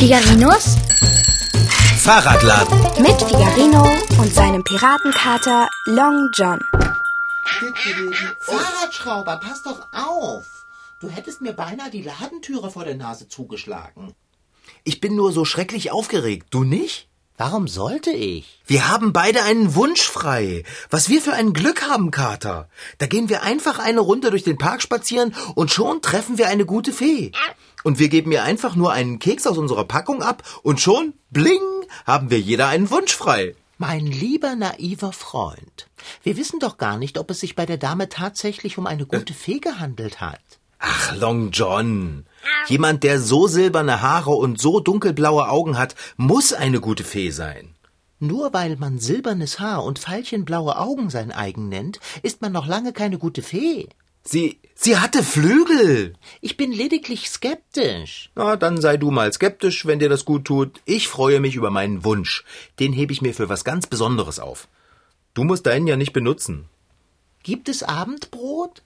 Figarinos Fahrradladen. mit Figarino und seinem Piratenkater Long John. Fahrradschrauber, pass doch auf. Du hättest mir beinahe die Ladentüre vor der Nase zugeschlagen. Ich bin nur so schrecklich aufgeregt. Du nicht? Warum sollte ich? Wir haben beide einen Wunsch frei. Was wir für ein Glück haben, Kater. Da gehen wir einfach eine Runde durch den Park spazieren und schon treffen wir eine gute Fee. Und wir geben ihr einfach nur einen Keks aus unserer Packung ab und schon, bling, haben wir jeder einen Wunsch frei. Mein lieber naiver Freund, wir wissen doch gar nicht, ob es sich bei der Dame tatsächlich um eine gute Fee gehandelt hat. Ach, Long John. Jemand, der so silberne Haare und so dunkelblaue Augen hat, muss eine gute Fee sein. Nur weil man silbernes Haar und veilchenblaue Augen sein eigen nennt, ist man noch lange keine gute Fee. Sie, sie hatte Flügel. Ich bin lediglich skeptisch. Na, dann sei du mal skeptisch, wenn dir das gut tut. Ich freue mich über meinen Wunsch. Den hebe ich mir für was ganz Besonderes auf. Du musst deinen ja nicht benutzen. Gibt es Abendbrot?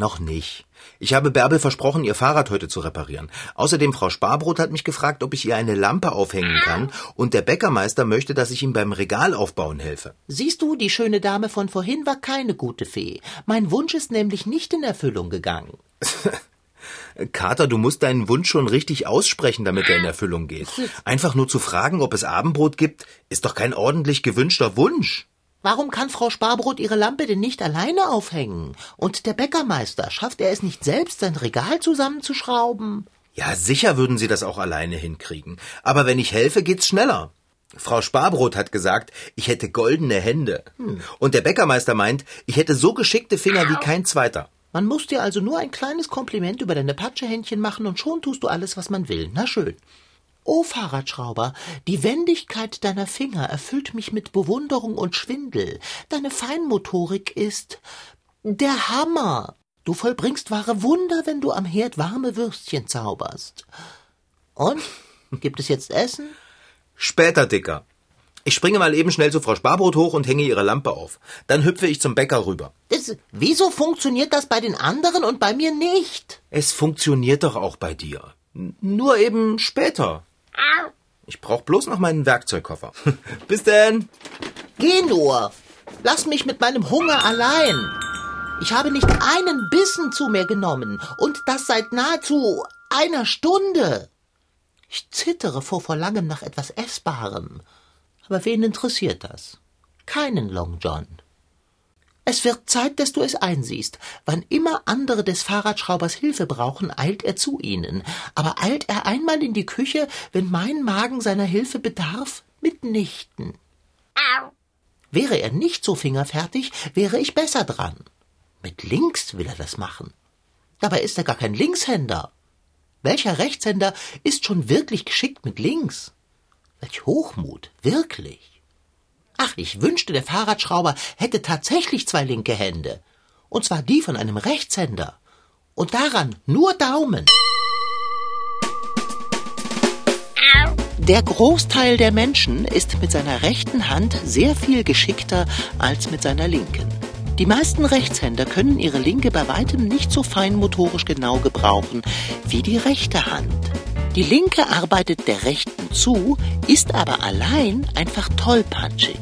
Noch nicht. Ich habe Bärbel versprochen, ihr Fahrrad heute zu reparieren. Außerdem Frau Sparbrot hat mich gefragt, ob ich ihr eine Lampe aufhängen kann, und der Bäckermeister möchte, dass ich ihm beim Regal aufbauen helfe. Siehst du, die schöne Dame von vorhin war keine gute Fee. Mein Wunsch ist nämlich nicht in Erfüllung gegangen. Kater, du musst deinen Wunsch schon richtig aussprechen, damit er in Erfüllung geht. Einfach nur zu fragen, ob es Abendbrot gibt, ist doch kein ordentlich gewünschter Wunsch. Warum kann Frau Sparbrot ihre Lampe denn nicht alleine aufhängen? Und der Bäckermeister, schafft er es nicht selbst, sein Regal zusammenzuschrauben? Ja, sicher würden sie das auch alleine hinkriegen. Aber wenn ich helfe, geht's schneller. Frau Sparbrot hat gesagt, ich hätte goldene Hände. Und der Bäckermeister meint, ich hätte so geschickte Finger wie kein zweiter. Man muss dir also nur ein kleines Kompliment über deine Patschehändchen machen und schon tust du alles, was man will. Na schön. O Fahrradschrauber, die Wendigkeit deiner Finger erfüllt mich mit Bewunderung und Schwindel. Deine Feinmotorik ist der Hammer. Du vollbringst wahre Wunder, wenn du am Herd warme Würstchen zauberst. Und? Gibt es jetzt Essen? Später, Dicker. Ich springe mal eben schnell zu Frau Sparbrot hoch und hänge ihre Lampe auf. Dann hüpfe ich zum Bäcker rüber. Das, wieso funktioniert das bei den anderen und bei mir nicht? Es funktioniert doch auch bei dir. Nur eben später. Ich brauch bloß noch meinen Werkzeugkoffer. Bis denn. Geh nur. Lass mich mit meinem Hunger allein. Ich habe nicht einen Bissen zu mir genommen und das seit nahezu einer Stunde. Ich zittere vor Verlangen nach etwas Essbarem. Aber wen interessiert das? Keinen Long John. Es wird Zeit, dass du es einsiehst. Wann immer andere des Fahrradschraubers Hilfe brauchen, eilt er zu ihnen. Aber eilt er einmal in die Küche, wenn mein Magen seiner Hilfe bedarf? Mitnichten. Wäre er nicht so fingerfertig, wäre ich besser dran. Mit links will er das machen. Dabei ist er gar kein Linkshänder. Welcher Rechtshänder ist schon wirklich geschickt mit links? Welch Hochmut, wirklich. Ach, ich wünschte, der Fahrradschrauber hätte tatsächlich zwei linke Hände. Und zwar die von einem Rechtshänder. Und daran nur Daumen. Der Großteil der Menschen ist mit seiner rechten Hand sehr viel geschickter als mit seiner linken. Die meisten Rechtshänder können ihre linke bei weitem nicht so feinmotorisch genau gebrauchen wie die rechte Hand. Die linke arbeitet der rechten zu, ist aber allein einfach tollpatschig.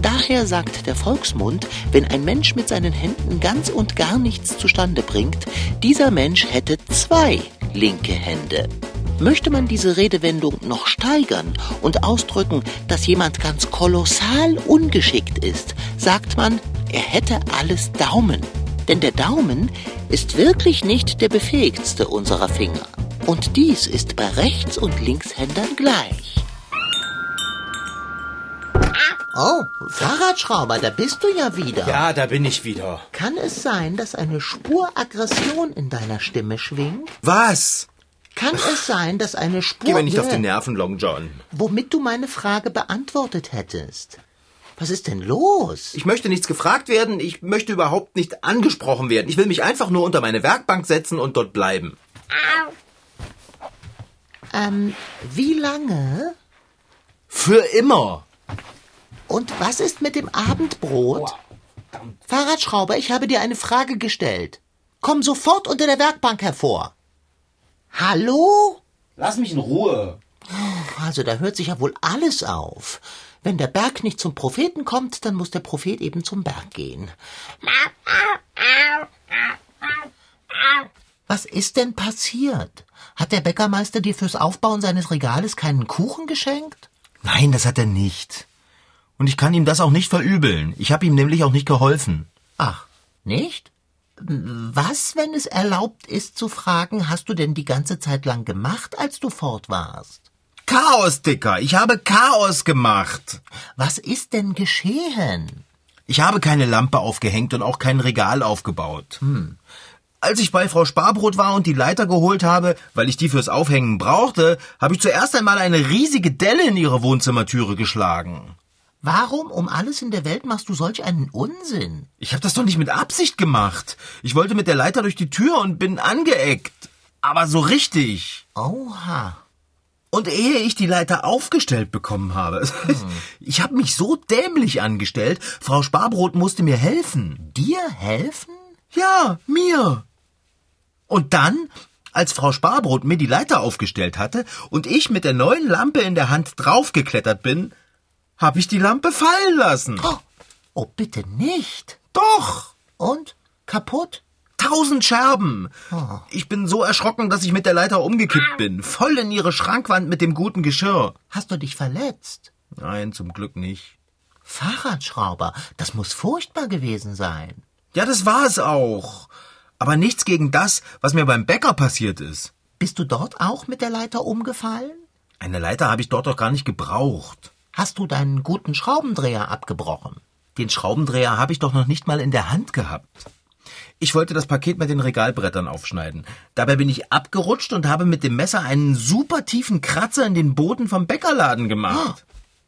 Daher sagt der Volksmund, wenn ein Mensch mit seinen Händen ganz und gar nichts zustande bringt, dieser Mensch hätte zwei linke Hände. Möchte man diese Redewendung noch steigern und ausdrücken, dass jemand ganz kolossal ungeschickt ist, sagt man, er hätte alles Daumen. Denn der Daumen ist wirklich nicht der befähigste unserer Finger. Und dies ist bei Rechts- und Linkshändern gleich. Oh, Fahrradschrauber, da bist du ja wieder. Ja, da bin ich wieder. Kann es sein, dass eine Spur Aggression in deiner Stimme schwingt? Was? Kann es sein, dass eine Spur... Geh mir nicht auf die Nerven, Long John. Womit du meine Frage beantwortet hättest. Was ist denn los? Ich möchte nichts gefragt werden, ich möchte überhaupt nicht angesprochen werden. Ich will mich einfach nur unter meine Werkbank setzen und dort bleiben. Ähm, wie lange? Für immer. Und was ist mit dem Abendbrot? Fahrradschrauber, ich habe dir eine Frage gestellt. Komm sofort unter der Werkbank hervor. Hallo? Lass mich in Ruhe. Also da hört sich ja wohl alles auf. Wenn der Berg nicht zum Propheten kommt, dann muss der Prophet eben zum Berg gehen. Was ist denn passiert? Hat der Bäckermeister dir fürs Aufbauen seines Regales keinen Kuchen geschenkt? Nein, das hat er nicht. Und ich kann ihm das auch nicht verübeln. Ich habe ihm nämlich auch nicht geholfen. Ach, nicht? Was, wenn es erlaubt ist zu fragen, hast du denn die ganze Zeit lang gemacht, als du fort warst? Chaos, Dicker. Ich habe Chaos gemacht. Was ist denn geschehen? Ich habe keine Lampe aufgehängt und auch kein Regal aufgebaut. Hm. Als ich bei Frau Sparbrot war und die Leiter geholt habe, weil ich die fürs Aufhängen brauchte, habe ich zuerst einmal eine riesige Delle in ihre Wohnzimmertüre geschlagen. Warum um alles in der Welt machst du solch einen Unsinn? Ich habe das doch nicht mit Absicht gemacht. Ich wollte mit der Leiter durch die Tür und bin angeeckt. Aber so richtig. Oha. Und ehe ich die Leiter aufgestellt bekommen habe, hm. ich habe mich so dämlich angestellt, Frau Sparbrot musste mir helfen. Dir helfen? Ja, mir. Und dann, als Frau Sparbrot mir die Leiter aufgestellt hatte und ich mit der neuen Lampe in der Hand draufgeklettert bin, habe ich die Lampe fallen lassen. Oh, oh, bitte nicht. Doch. Und? Kaputt? Tausend Scherben. Oh. Ich bin so erschrocken, dass ich mit der Leiter umgekippt bin. Voll in ihre Schrankwand mit dem guten Geschirr. Hast du dich verletzt? Nein, zum Glück nicht. Fahrradschrauber, das muss furchtbar gewesen sein. Ja, das war es auch. Aber nichts gegen das, was mir beim Bäcker passiert ist. Bist du dort auch mit der Leiter umgefallen? Eine Leiter habe ich dort doch gar nicht gebraucht. Hast du deinen guten Schraubendreher abgebrochen? Den Schraubendreher habe ich doch noch nicht mal in der Hand gehabt. Ich wollte das Paket mit den Regalbrettern aufschneiden. Dabei bin ich abgerutscht und habe mit dem Messer einen super tiefen Kratzer in den Boden vom Bäckerladen gemacht.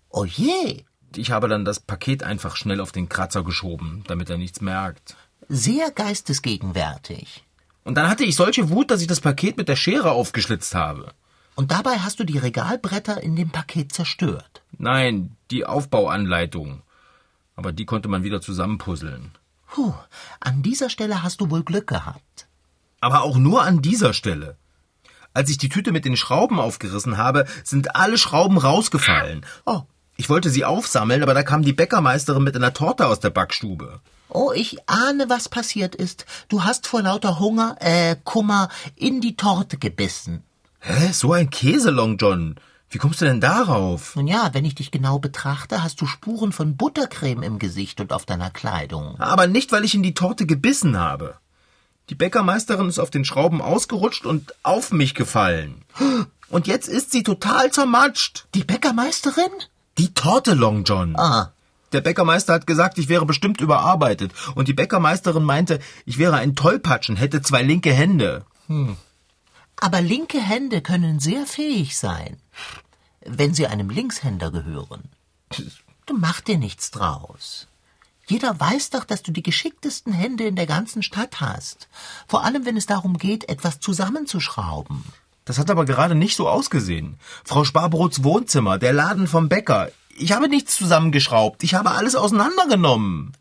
Oh, oh je. Ich habe dann das Paket einfach schnell auf den Kratzer geschoben, damit er nichts merkt. Sehr geistesgegenwärtig. Und dann hatte ich solche Wut, dass ich das Paket mit der Schere aufgeschlitzt habe. Und dabei hast du die Regalbretter in dem Paket zerstört. Nein, die Aufbauanleitung. Aber die konnte man wieder zusammenpuzzeln. Puh, an dieser Stelle hast du wohl Glück gehabt. Aber auch nur an dieser Stelle. Als ich die Tüte mit den Schrauben aufgerissen habe, sind alle Schrauben rausgefallen. Oh, ich wollte sie aufsammeln, aber da kam die Bäckermeisterin mit einer Torte aus der Backstube. Oh, ich ahne, was passiert ist. Du hast vor lauter Hunger, äh, Kummer in die Torte gebissen. Hä? So ein Käselong, John. Wie kommst du denn darauf? Nun ja, wenn ich dich genau betrachte, hast du Spuren von Buttercreme im Gesicht und auf deiner Kleidung. Aber nicht, weil ich in die Torte gebissen habe. Die Bäckermeisterin ist auf den Schrauben ausgerutscht und auf mich gefallen. Und jetzt ist sie total zermatscht. Die Bäckermeisterin? Die Torte, Long John. Ah. Der Bäckermeister hat gesagt, ich wäre bestimmt überarbeitet. Und die Bäckermeisterin meinte, ich wäre ein Tollpatschen, hätte zwei linke Hände. Hm. Aber linke Hände können sehr fähig sein, wenn sie einem Linkshänder gehören. Du mach dir nichts draus. Jeder weiß doch, dass du die geschicktesten Hände in der ganzen Stadt hast. Vor allem, wenn es darum geht, etwas zusammenzuschrauben. Das hat aber gerade nicht so ausgesehen. Frau Sparbrots Wohnzimmer, der Laden vom Bäcker. Ich habe nichts zusammengeschraubt. Ich habe alles auseinandergenommen.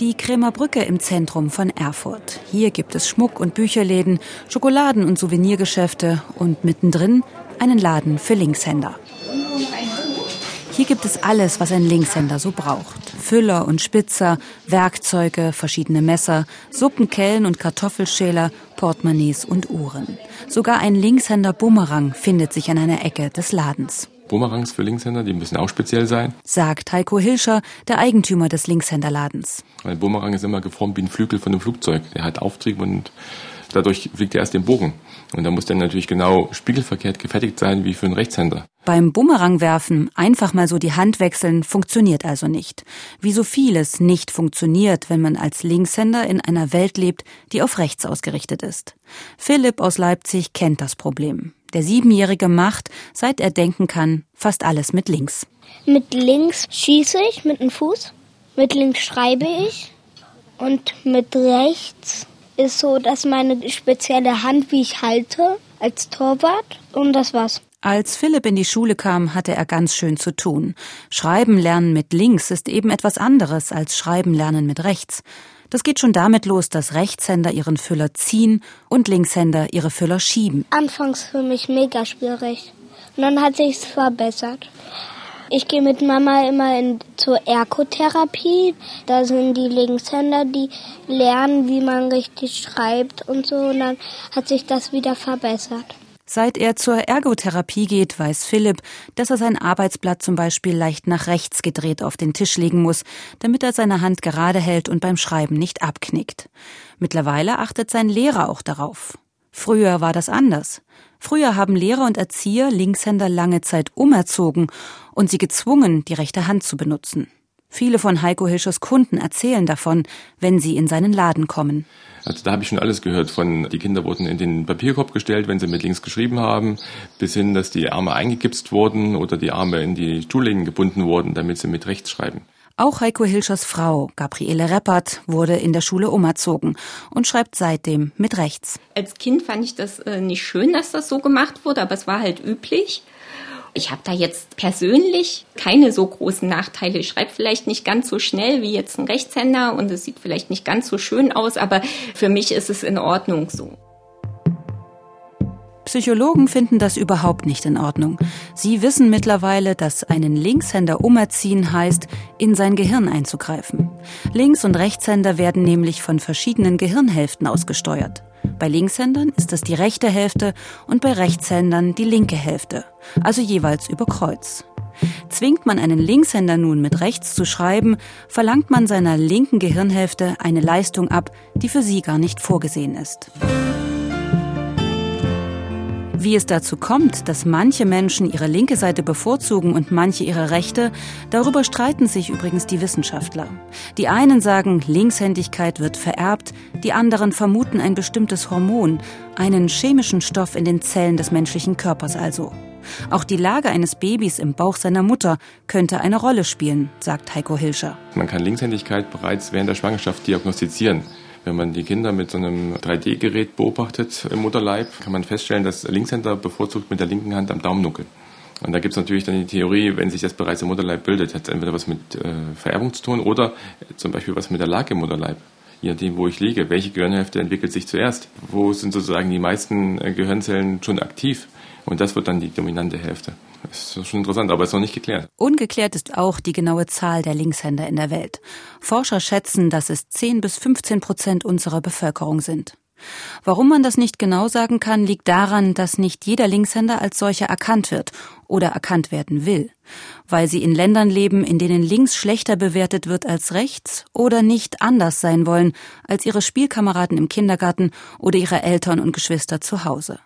Die Krämer Brücke im Zentrum von Erfurt. Hier gibt es Schmuck- und Bücherläden, Schokoladen- und Souvenirgeschäfte und mittendrin einen Laden für Linkshänder. Hier gibt es alles, was ein Linkshänder so braucht. Füller und Spitzer, Werkzeuge, verschiedene Messer, Suppenkellen und Kartoffelschäler, Portemonnaies und Uhren. Sogar ein Linkshänder Bumerang findet sich an einer Ecke des Ladens. Bumerangs für Linkshänder, die müssen auch speziell sein. Sagt Heiko Hilscher, der Eigentümer des Linkshänderladens. Ein Bumerang ist immer geformt wie ein Flügel von einem Flugzeug. Der hat Auftrieb und dadurch fliegt er erst den Bogen. Und da muss dann natürlich genau spiegelverkehrt gefertigt sein wie für einen Rechtshänder. Beim Bumerangwerfen einfach mal so die Hand wechseln funktioniert also nicht. Wie so vieles nicht funktioniert, wenn man als Linkshänder in einer Welt lebt, die auf rechts ausgerichtet ist. Philipp aus Leipzig kennt das Problem. Der Siebenjährige macht, seit er denken kann, fast alles mit links. Mit links schieße ich mit dem Fuß, mit links schreibe ich und mit rechts ist so, dass meine spezielle Hand, wie ich halte, als Torwart und das war's. Als Philipp in die Schule kam, hatte er ganz schön zu tun. Schreiben lernen mit links ist eben etwas anderes als Schreiben lernen mit rechts. Das geht schon damit los, dass Rechtshänder ihren Füller ziehen und Linkshänder ihre Füller schieben. Anfangs für mich mega schwierig. Und dann hat sich's verbessert. Ich gehe mit Mama immer in, zur Ergotherapie. Da sind die Linkshänder, die lernen, wie man richtig schreibt und so. Und dann hat sich das wieder verbessert. Seit er zur Ergotherapie geht, weiß Philipp, dass er sein Arbeitsblatt zum Beispiel leicht nach rechts gedreht auf den Tisch legen muss, damit er seine Hand gerade hält und beim Schreiben nicht abknickt. Mittlerweile achtet sein Lehrer auch darauf. Früher war das anders. Früher haben Lehrer und Erzieher Linkshänder lange Zeit umerzogen und sie gezwungen, die rechte Hand zu benutzen. Viele von Heiko Hilschers Kunden erzählen davon, wenn sie in seinen Laden kommen. Also da habe ich schon alles gehört. Von die Kinder wurden in den Papierkorb gestellt, wenn sie mit links geschrieben haben, bis hin, dass die Arme eingegipst wurden oder die Arme in die Stuhllehnen gebunden wurden, damit sie mit rechts schreiben. Auch Heiko Hilschers Frau, Gabriele Reppert, wurde in der Schule umerzogen und schreibt seitdem mit rechts. Als Kind fand ich das äh, nicht schön, dass das so gemacht wurde, aber es war halt üblich. Ich habe da jetzt persönlich keine so großen Nachteile. Ich schreibe vielleicht nicht ganz so schnell wie jetzt ein Rechtshänder und es sieht vielleicht nicht ganz so schön aus, aber für mich ist es in Ordnung so. Psychologen finden das überhaupt nicht in Ordnung. Sie wissen mittlerweile, dass einen Linkshänder umerziehen heißt, in sein Gehirn einzugreifen. Links- und Rechtshänder werden nämlich von verschiedenen Gehirnhälften ausgesteuert. Bei Linkshändern ist es die rechte Hälfte und bei Rechtshändern die linke Hälfte, also jeweils über Kreuz. Zwingt man einen Linkshänder nun mit rechts zu schreiben, verlangt man seiner linken Gehirnhälfte eine Leistung ab, die für sie gar nicht vorgesehen ist. Wie es dazu kommt, dass manche Menschen ihre linke Seite bevorzugen und manche ihre rechte, darüber streiten sich übrigens die Wissenschaftler. Die einen sagen, Linkshändigkeit wird vererbt, die anderen vermuten ein bestimmtes Hormon, einen chemischen Stoff in den Zellen des menschlichen Körpers also. Auch die Lage eines Babys im Bauch seiner Mutter könnte eine Rolle spielen, sagt Heiko Hilscher. Man kann Linkshändigkeit bereits während der Schwangerschaft diagnostizieren. Wenn man die Kinder mit so einem 3D-Gerät beobachtet im Mutterleib, kann man feststellen, dass Linkshänder bevorzugt mit der linken Hand am Daumen nuckeln. Und da gibt es natürlich dann die Theorie, wenn sich das bereits im Mutterleib bildet, hat es entweder was mit äh, Vererbung zu tun oder zum Beispiel was mit der Lage im Mutterleib. Je nachdem, wo ich liege, welche Gehirnhälfte entwickelt sich zuerst? Wo sind sozusagen die meisten äh, Gehirnzellen schon aktiv? Und das wird dann die dominante Hälfte. Das ist schon interessant, aber ist noch nicht geklärt. Ungeklärt ist auch die genaue Zahl der Linkshänder in der Welt. Forscher schätzen, dass es 10 bis 15 Prozent unserer Bevölkerung sind. Warum man das nicht genau sagen kann, liegt daran, dass nicht jeder Linkshänder als solcher erkannt wird oder erkannt werden will, weil sie in Ländern leben, in denen links schlechter bewertet wird als rechts oder nicht anders sein wollen als ihre Spielkameraden im Kindergarten oder ihre Eltern und Geschwister zu Hause.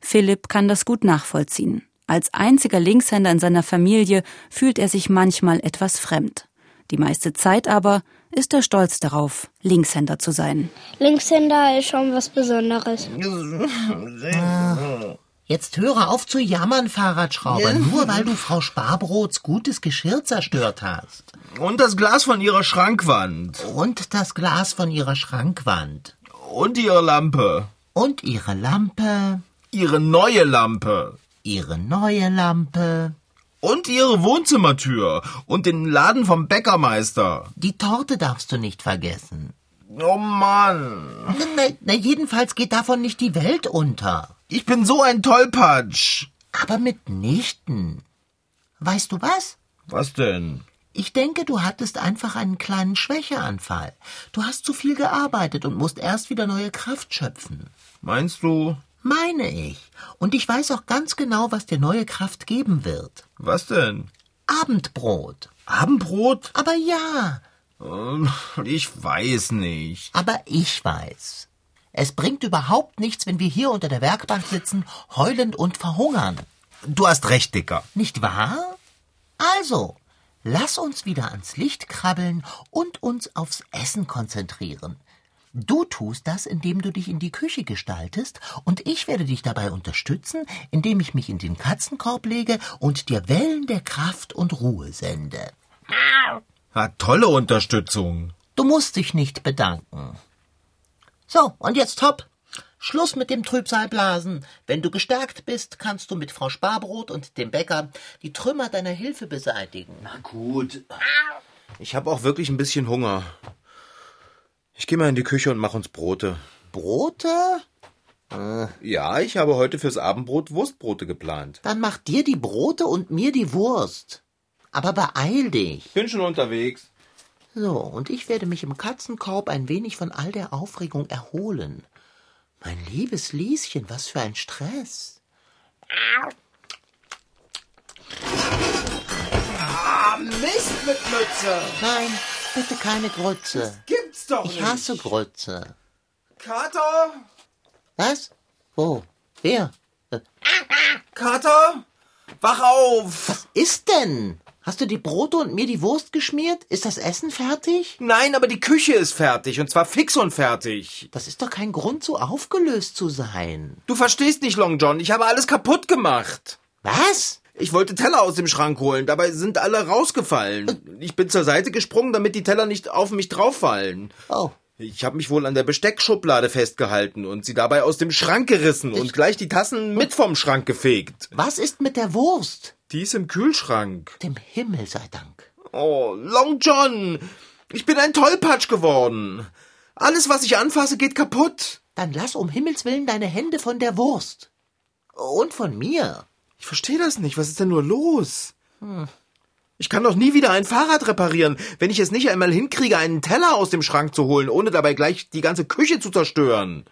Philipp kann das gut nachvollziehen. Als einziger Linkshänder in seiner Familie fühlt er sich manchmal etwas fremd. Die meiste Zeit aber ist er stolz darauf, Linkshänder zu sein. Linkshänder ist schon was Besonderes. Jetzt höre auf zu jammern, Fahrradschrauber, nur weil du Frau Sparbrots gutes Geschirr zerstört hast. Und das Glas von ihrer Schrankwand. Und das Glas von ihrer Schrankwand. Und ihre Lampe. Und ihre Lampe. Ihre neue Lampe. Ihre neue Lampe. Und ihre Wohnzimmertür. Und den Laden vom Bäckermeister. Die Torte darfst du nicht vergessen. Oh Mann. Na, na, jedenfalls geht davon nicht die Welt unter. Ich bin so ein Tollpatsch. Aber mitnichten. Weißt du was? Was denn? Ich denke, du hattest einfach einen kleinen Schwächeanfall. Du hast zu viel gearbeitet und musst erst wieder neue Kraft schöpfen. Meinst du? Meine ich. Und ich weiß auch ganz genau, was dir neue Kraft geben wird. Was denn? Abendbrot. Abendbrot? Aber ja. Ähm, Ich weiß nicht. Aber ich weiß. Es bringt überhaupt nichts, wenn wir hier unter der Werkbank sitzen, heulend und verhungern. Du hast recht, Dicker. Nicht wahr? Also, lass uns wieder ans Licht krabbeln und uns aufs Essen konzentrieren. Du tust das, indem du dich in die Küche gestaltest, und ich werde dich dabei unterstützen, indem ich mich in den Katzenkorb lege und dir Wellen der Kraft und Ruhe sende. Hat tolle Unterstützung. Du musst dich nicht bedanken. So, und jetzt hopp. Schluss mit dem Trübsalblasen. Wenn du gestärkt bist, kannst du mit Frau Sparbrot und dem Bäcker die Trümmer deiner Hilfe beseitigen. Na gut. Ich habe auch wirklich ein bisschen Hunger. Ich gehe mal in die Küche und mach uns Brote. Brote? Ja, ich habe heute fürs Abendbrot Wurstbrote geplant. Dann mach dir die Brote und mir die Wurst. Aber beeil dich. Bin schon unterwegs. So, und ich werde mich im Katzenkorb ein wenig von all der Aufregung erholen. Mein liebes Lieschen, was für ein Stress. Ah, Mist mit Mütze. Nein, bitte keine Grütze. Gibt's doch Ich hasse Grütze. Kater? Was? Wo? Wer? Äh, Kater? Wach auf! Was ist denn? Hast du die Brote und mir die Wurst geschmiert? Ist das Essen fertig? Nein, aber die Küche ist fertig und zwar fix und fertig. Das ist doch kein Grund, so aufgelöst zu sein. Du verstehst nicht, Long John. Ich habe alles kaputt gemacht. Was? Ich wollte Teller aus dem Schrank holen, dabei sind alle rausgefallen. Ich bin zur Seite gesprungen, damit die Teller nicht auf mich drauffallen. Oh, Ich habe mich wohl an der Besteckschublade festgehalten und sie dabei aus dem Schrank gerissen und gleich die Tassen mit vom Schrank gefegt. was ist mit der Wurst? Die ist im Kühlschrank. Dem Himmel sei Dank. Oh, Long John, ich bin ein Tollpatsch geworden. Alles, was ich anfasse, geht kaputt. Dann lass um Himmels willen deine Hände von der Wurst. Und von mir. Ich verstehe das nicht. Was ist denn nur los? Ich kann doch nie wieder ein Fahrrad reparieren, wenn ich es nicht einmal hinkriege, einen Teller aus dem Schrank zu holen, ohne dabei gleich die ganze Küche zu zerstören.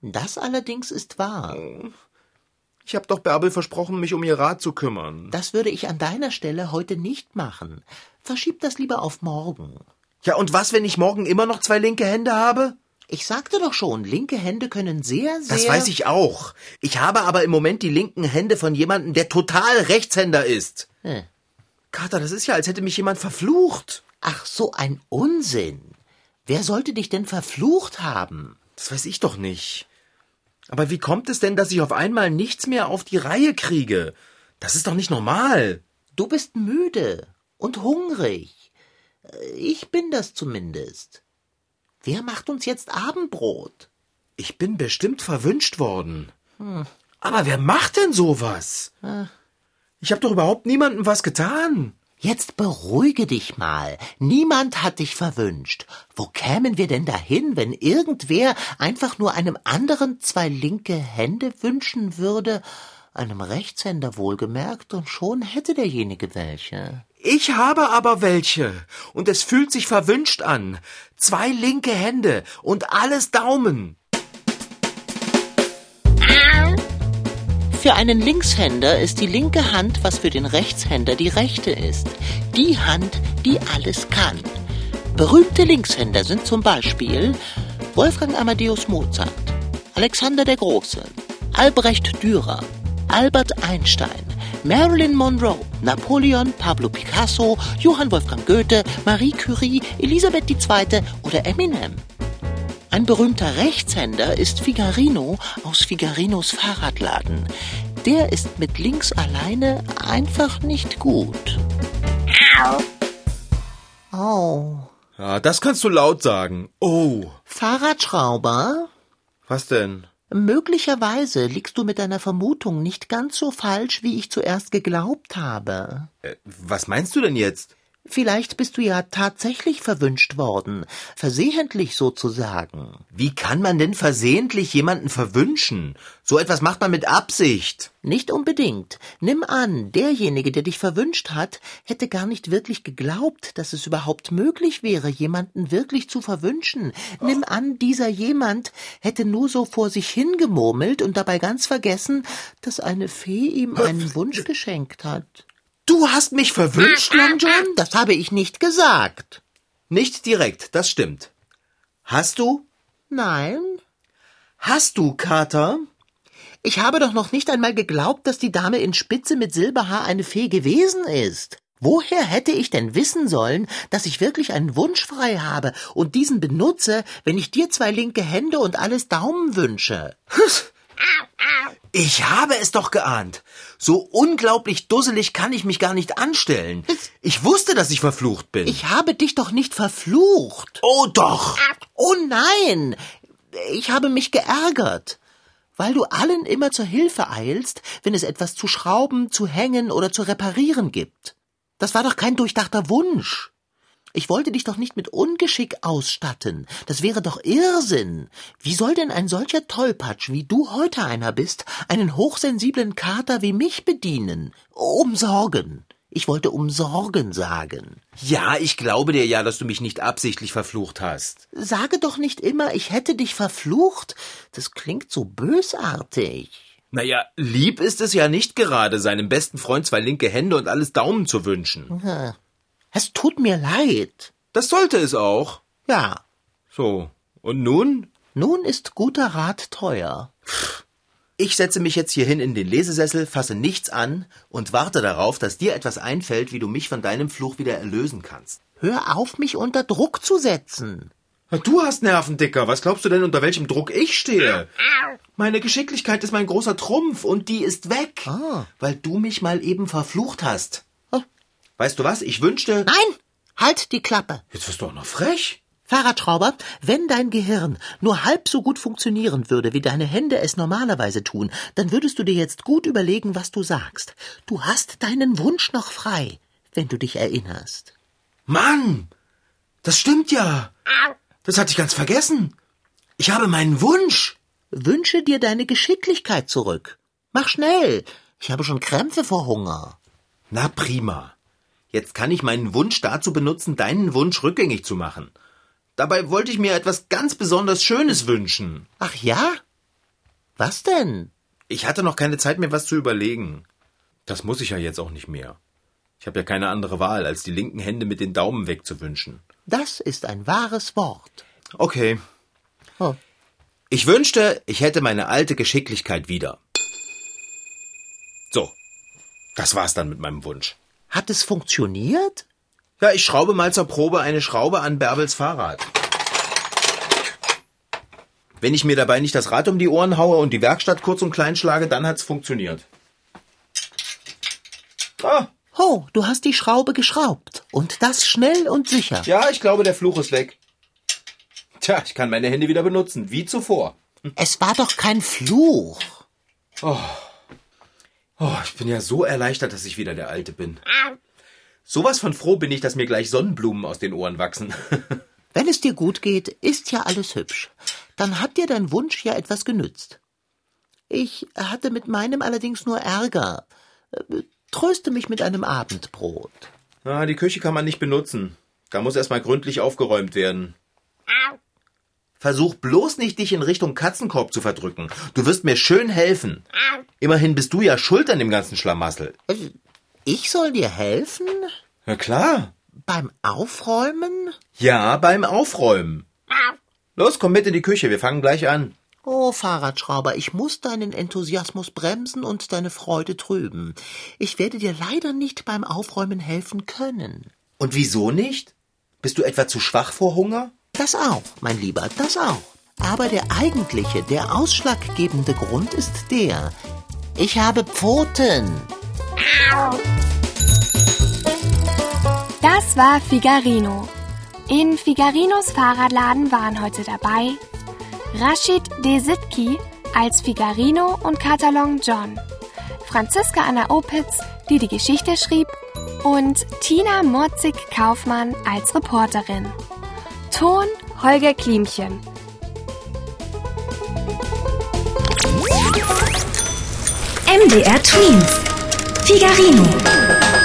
Das allerdings ist wahr. Ich habe doch Bärbel versprochen, mich um ihr Rad zu kümmern. Das würde ich an deiner Stelle heute nicht machen. Verschieb das lieber auf morgen. Ja, und was, wenn ich morgen immer noch zwei linke Hände habe? Ich sagte doch schon, linke Hände können sehr, sehr. Das weiß ich auch. Ich habe aber im Moment die linken Hände von jemandem, der total Rechtshänder ist. Hm. Kater, das ist ja, als hätte mich jemand verflucht. Ach, so ein Unsinn. Wer sollte dich denn verflucht haben? Das weiß ich doch nicht. Aber wie kommt es denn, dass ich auf einmal nichts mehr auf die Reihe kriege? Das ist doch nicht normal. Du bist müde und hungrig. Äh, Ich bin das zumindest. Wer macht uns jetzt Abendbrot? Ich bin bestimmt verwünscht worden. Aber wer macht denn sowas? Ich habe doch überhaupt niemandem was getan. Jetzt beruhige dich mal. Niemand hat dich verwünscht. Wo kämen wir denn dahin, wenn irgendwer einfach nur einem anderen zwei linke Hände wünschen würde? Einem Rechtshänder wohlgemerkt, und schon hätte derjenige welche. Ich habe aber welche. Und es fühlt sich verwünscht an. Zwei linke Hände und alles Daumen. Für einen Linkshänder ist die linke Hand, was für den Rechtshänder die rechte ist. Die Hand, die alles kann. Berühmte Linkshänder sind zum Beispiel Wolfgang Amadeus Mozart, Alexander der Große, Albrecht Dürer, Albert Einstein, Marilyn Monroe, Napoleon, Pablo Picasso, Johann Wolfgang Goethe, Marie Curie, Elisabeth II. oder Eminem. Ein berühmter Rechtshänder ist Figarino aus Figarinos Fahrradladen. Der ist mit links alleine einfach nicht gut. Oh. Ja, das kannst du laut sagen. Oh. Fahrradschrauber? Was denn? Möglicherweise liegst du mit deiner Vermutung nicht ganz so falsch, wie ich zuerst geglaubt habe. Äh, was meinst du denn jetzt? Vielleicht bist du ja tatsächlich verwünscht worden, versehentlich sozusagen. Wie kann man denn versehentlich jemanden verwünschen? So etwas macht man mit Absicht. Nicht unbedingt. Nimm an, derjenige, der dich verwünscht hat, hätte gar nicht wirklich geglaubt, dass es überhaupt möglich wäre, jemanden wirklich zu verwünschen. Nimm an, dieser jemand hätte nur so vor sich hingemurmelt und dabei ganz vergessen, dass eine Fee ihm einen Wunsch geschenkt hat. Du hast mich verwünscht, Long John? Das habe ich nicht gesagt. Nicht direkt, das stimmt. Hast du? Nein. Hast du, Kater? Ich habe doch noch nicht einmal geglaubt, dass die Dame in Spitze mit Silberhaar eine Fee gewesen ist. Woher hätte ich denn wissen sollen, dass ich wirklich einen Wunsch frei habe und diesen benutze, wenn ich dir zwei linke Hände und alles Daumen wünsche? Ich habe es doch geahnt. So unglaublich dusselig kann ich mich gar nicht anstellen. Ich wusste, dass ich verflucht bin. Ich habe dich doch nicht verflucht. oh doch. Oh nein! ich habe mich geärgert, weil du allen immer zur Hilfe eilst, wenn es etwas zu schrauben, zu hängen oder zu reparieren gibt. Das war doch kein durchdachter Wunsch. Ich wollte dich doch nicht mit Ungeschick ausstatten. Das wäre doch Irrsinn. Wie soll denn ein solcher Tollpatsch, wie du heute einer bist, einen hochsensiblen Kater wie mich bedienen? Umsorgen. Ich wollte umsorgen sagen. Ja, ich glaube dir ja, dass du mich nicht absichtlich verflucht hast. Sage doch nicht immer, ich hätte dich verflucht. Das klingt so bösartig. Naja, lieb ist es ja nicht gerade, seinem besten Freund zwei linke Hände und alles Daumen zu wünschen. Es tut mir leid. Das sollte es auch. Ja, So. Und nun? nun ist guter Rat teuer. Ich setze mich jetzt hierhin in den Lesesessel, fasse nichts an und warte darauf, dass dir etwas einfällt, wie du mich von deinem Fluch wieder erlösen kannst. Hör auf, mich unter Druck zu setzen. Du hast Nerven, Dicker. Was glaubst du denn, unter welchem Druck ich stehe? Meine Geschicklichkeit ist mein großer Trumpf und die ist weg, Ah. weil du mich mal eben verflucht hast. Weißt du was? Ich wünschte... Nein, halt die Klappe. Jetzt wirst du auch noch frech. Fahrradschrauber, wenn dein Gehirn nur halb so gut funktionieren würde, wie deine Hände es normalerweise tun, dann würdest du dir jetzt gut überlegen, was du sagst. Du hast deinen Wunsch noch frei, wenn du dich erinnerst. Mann, das stimmt ja. Das hatte ich ganz vergessen. Ich habe meinen Wunsch. Wünsche dir deine Geschicklichkeit zurück. Mach schnell. Ich habe schon Krämpfe vor Hunger. Na prima. Jetzt kann ich meinen Wunsch dazu benutzen, deinen Wunsch rückgängig zu machen. Dabei wollte ich mir etwas ganz besonders Schönes wünschen. Ach ja? Was denn? Ich hatte noch keine Zeit, mir was zu überlegen. Das muss ich ja jetzt auch nicht mehr. Ich habe ja keine andere Wahl, als die linken Hände mit den Daumen wegzuwünschen. Das ist ein wahres Wort. Okay. Oh. Ich wünschte, ich hätte meine alte Geschicklichkeit wieder. So. Das war's dann mit meinem Wunsch. Hat es funktioniert? Ja, ich schraube mal zur Probe eine Schraube an Bärbels Fahrrad. Wenn ich mir dabei nicht das Rad um die Ohren haue und die Werkstatt kurz und klein schlage, dann hat's funktioniert. Ah, Oh, du hast die Schraube geschraubt. Und das schnell und sicher. ja, ich glaube, der Fluch ist weg. Tja, ich kann meine Hände wieder benutzen, wie zuvor. Es war doch kein Fluch. Oh, ich bin ja so erleichtert, dass ich wieder der Alte bin. Sowas von froh bin ich, dass mir gleich Sonnenblumen aus den Ohren wachsen. Wenn es dir gut geht, ist ja alles hübsch. Dann hat dir dein Wunsch ja etwas genützt. Ich hatte mit meinem allerdings nur Ärger. Äh, Tröste mich mit einem Abendbrot. Ah, die Küche kann man nicht benutzen. Da muss erstmal gründlich aufgeräumt werden. Versuch bloß nicht, dich in Richtung Katzenkorb zu verdrücken. Du wirst mir schön helfen. Immerhin bist du ja schuld an dem ganzen Schlamassel. Ich soll dir helfen? Na klar. Beim Aufräumen? Ja, beim Aufräumen. Los, komm mit in die Küche, wir fangen gleich an. Oh, Fahrradschrauber, ich muss deinen Enthusiasmus bremsen und deine Freude trüben. Ich werde dir leider nicht beim Aufräumen helfen können. Und wieso nicht? Bist du etwa zu schwach vor Hunger? Das auch, mein Lieber, das auch. Aber der eigentliche, der ausschlaggebende Grund ist der. Ich habe Pfoten. Das war Figarino. In Figarinos Fahrradladen waren heute dabei Rashid Desitki als Figarino und Katalon John, Franziska Anna Opitz, die die Geschichte schrieb, und Tina Morzig-Kaufmann als Reporterin. Ton Holger Klimchen. MDR Twins. Figarino.